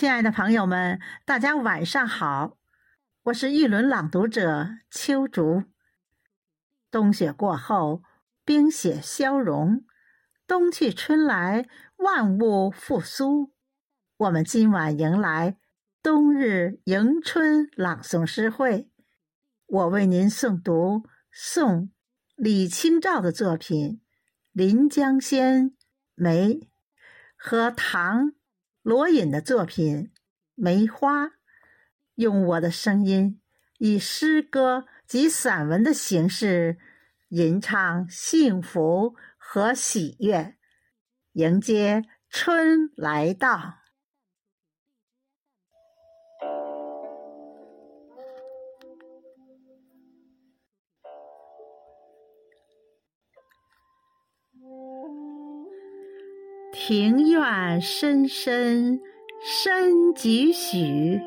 亲爱的朋友们，大家晚上好，我是玉轮朗读者秋竹。冬雪过后，冰雪消融，冬去春来，万物复苏。我们今晚迎来冬日迎春朗诵诗会，我为您诵读宋李清照的作品《临江仙·梅》和唐。罗隐的作品《梅花》，用我的声音，以诗歌及散文的形式，吟唱幸福和喜悦，迎接春来到。庭院深深深几许，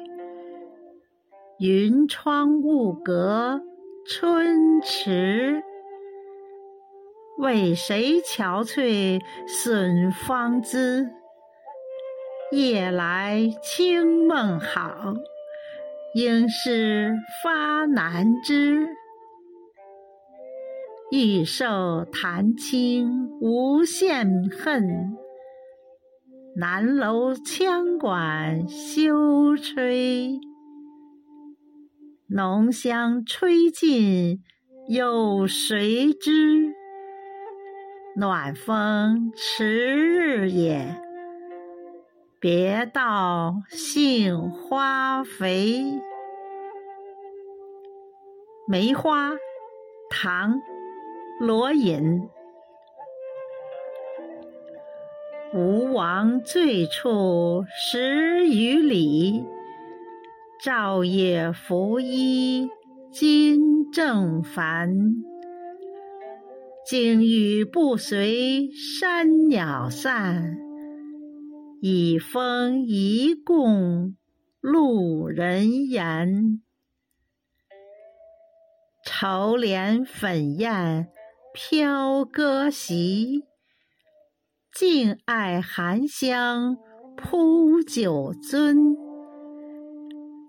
云窗雾阁春迟。为谁憔悴损芳姿？夜来清梦好，应是发难知。玉瘦弹清无限恨。南楼羌管休吹，浓香吹尽有谁知？暖风迟日也，别道杏花肥。梅花，唐，罗隐。吴王醉处十余里，照夜拂衣惊正烦。惊雨不随山鸟散，倚风一共路人言。愁怜粉燕飘歌席。静爱寒香铺酒樽，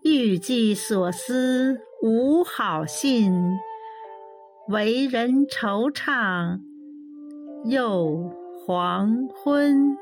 欲寄所思无好信，为人惆怅又黄昏。